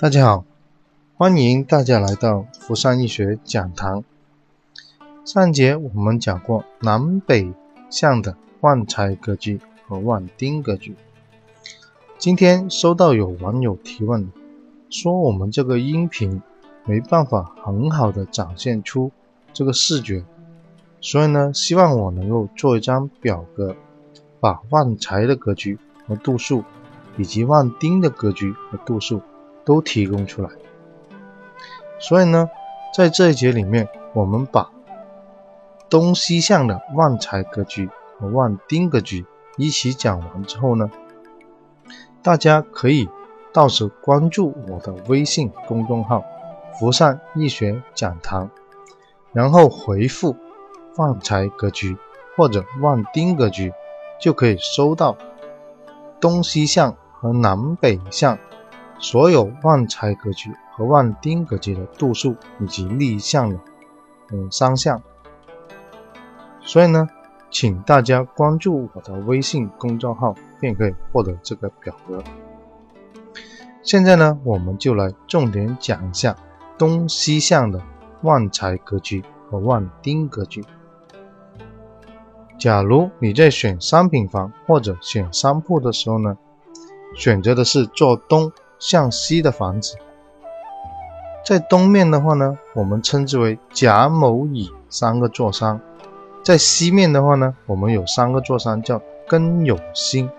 大家好，欢迎大家来到福山易学讲堂。上节我们讲过南北向的旺财格局和旺丁格局。今天收到有网友提问，说我们这个音频没办法很好的展现出这个视觉，所以呢，希望我能够做一张表格，把旺财的格局和度数，以及旺丁的格局和度数。都提供出来，所以呢，在这一节里面，我们把东西向的旺财格局和旺丁格局一起讲完之后呢，大家可以到时关注我的微信公众号“福善易学讲堂”，然后回复“旺财格局”或者“旺丁格局”，就可以收到东西向和南北向。所有旺财格局和旺丁格局的度数以及立向的嗯三项，所以呢，请大家关注我的微信公众号，便可以获得这个表格。现在呢，我们就来重点讲一下东西向的旺财格局和旺丁格局。假如你在选商品房或者选商铺的时候呢，选择的是做东。向西的房子，在东面的话呢，我们称之为甲、卯、乙三个座山；在西面的话呢，我们有三个座山叫庚、酉、辛。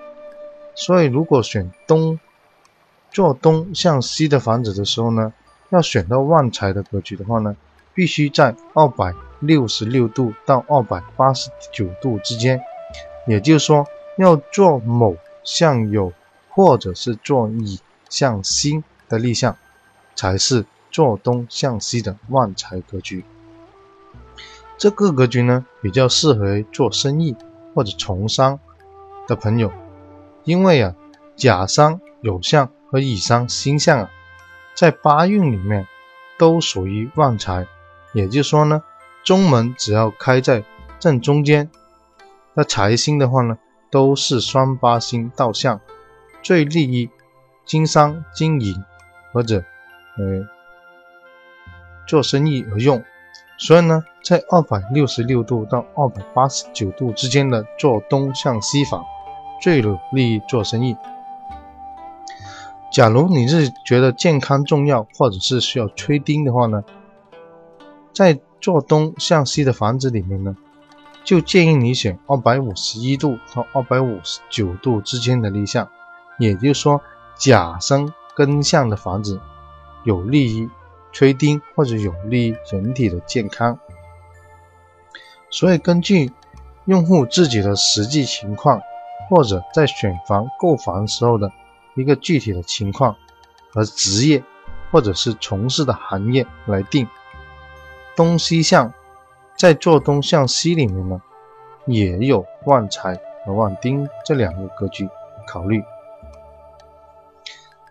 所以，如果选东坐东向西的房子的时候呢，要选到旺财的格局的话呢，必须在二百六十六度到二百八十九度之间，也就是说，要做某向酉，或者是做乙。向西的立向，才是坐东向西的旺财格局。这个格局呢，比较适合做生意或者从商的朋友，因为啊，甲商、酉相和乙商、星相啊，在八运里面都属于旺财。也就是说呢，中门只要开在正中间，那财星的话呢，都是双八星到相，最利于。经商、经营或者呃做生意而用，所以呢，在二百六十六度到二百八十九度之间的做东向西房，最有利于做生意。假如你是觉得健康重要，或者是需要吹钉的话呢，在做东向西的房子里面呢，就建议你选二百五十一度到二百五十九度之间的立向，也就是说。甲生庚向的房子有利于吹钉或者有利于人体的健康，所以根据用户自己的实际情况，或者在选房购房时候的一个具体的情况和职业或者是从事的行业来定。东西向在做东向西里面呢，也有旺财和旺丁这两个格局考虑。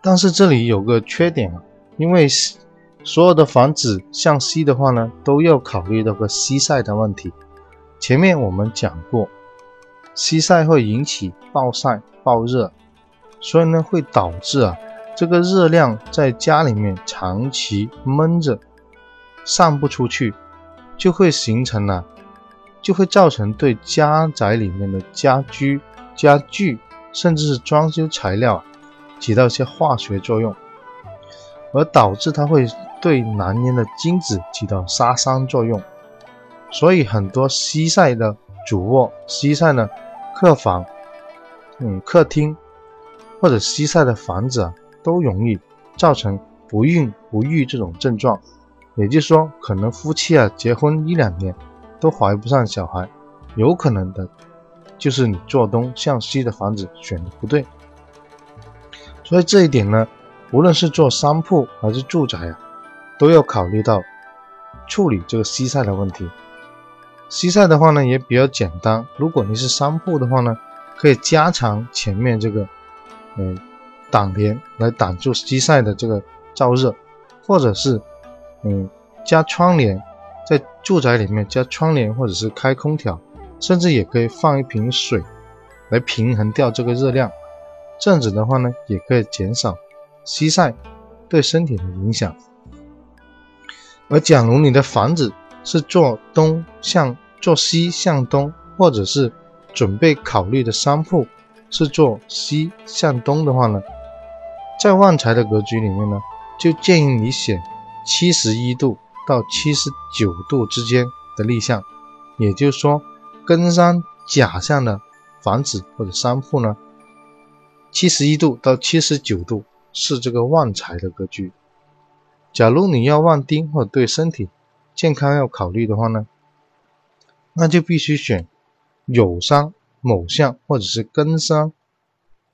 但是这里有个缺点啊，因为所有的房子向西的话呢，都要考虑到个西晒的问题。前面我们讲过，西晒会引起暴晒、暴热，所以呢会导致啊这个热量在家里面长期闷着，散不出去，就会形成了，就会造成对家宅里面的家居、家具，甚至是装修材料。起到一些化学作用，而导致它会对男人的精子起到杀伤作用，所以很多西晒的主卧、西晒的客房、嗯客厅或者西晒的房子啊，都容易造成不孕不育这种症状。也就是说，可能夫妻啊结婚一两年都怀不上小孩，有可能的就是你做东向西的房子选的不对。所以这一点呢，无论是做商铺还是住宅啊，都要考虑到处理这个西晒的问题。西晒的话呢，也比较简单。如果你是商铺的话呢，可以加长前面这个嗯挡帘来挡住西晒的这个燥热，或者是嗯加窗帘，在住宅里面加窗帘，或者是开空调，甚至也可以放一瓶水来平衡掉这个热量。这样子的话呢，也可以减少西晒对身体的影响。而假如你的房子是坐东向坐西向东，或者是准备考虑的商铺是坐西向东的话呢，在旺财的格局里面呢，就建议你选七十一度到七十九度之间的立向，也就是说，根山甲向的房子或者商铺呢，七十一度到七十九度是这个旺财的格局。假如你要旺丁或者对身体健康要考虑的话呢，那就必须选酉山某向或者是庚山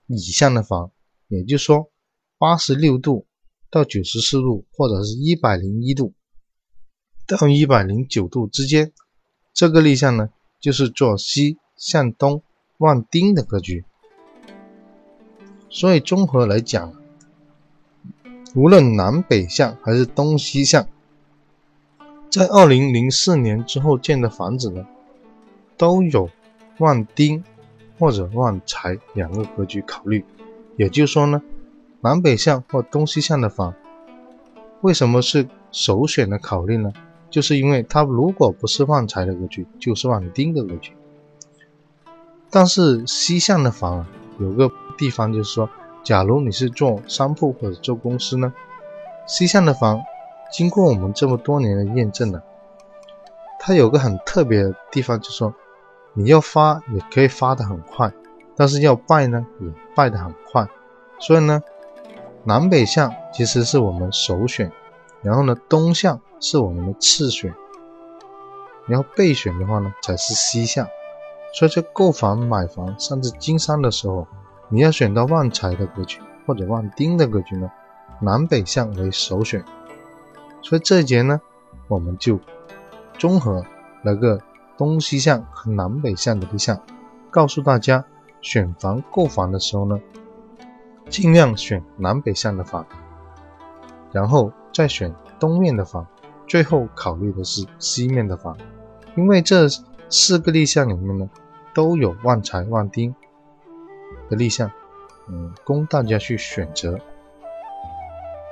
乙向的房，也就是说八十六度到九十四度或者是一百零一度到一百零九度之间，这个立向呢就是坐西向东旺丁的格局。所以综合来讲。无论南北向还是东西向，在二零零四年之后建的房子呢，都有旺丁或者旺财两个格局考虑。也就是说呢，南北向或东西向的房，为什么是首选的考虑呢？就是因为它如果不是旺财的格局，就是旺丁的格局。但是西向的房啊，有个地方就是说。假如你是做商铺或者做公司呢，西向的房，经过我们这么多年的验证呢，它有个很特别的地方，就是说你要发也可以发的很快，但是要败呢也败的很快。所以呢，南北向其实是我们首选，然后呢东向是我们的次选，然后备选的话呢才是西向。所以在购房、买房甚至经商的时候。你要选到旺财的格局或者旺丁的格局呢，南北向为首选。所以这一节呢，我们就综合了个东西向和南北向的立项，告诉大家选房购房的时候呢，尽量选南北向的房，然后再选东面的房，最后考虑的是西面的房，因为这四个立项里面呢，都有旺财旺丁。的立项，嗯，供大家去选择。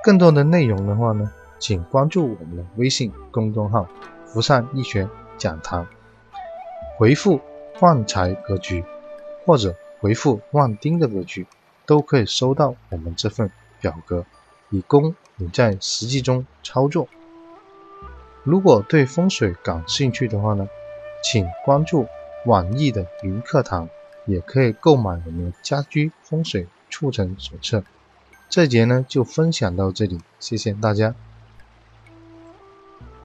更多的内容的话呢，请关注我们的微信公众号“福善易学讲堂”，回复“旺财格局”或者回复“旺丁”的格局，都可以收到我们这份表格，以供你在实际中操作。如果对风水感兴趣的话呢，请关注网易的云课堂。也可以购买我们的家居风水促成手册。这节呢就分享到这里，谢谢大家。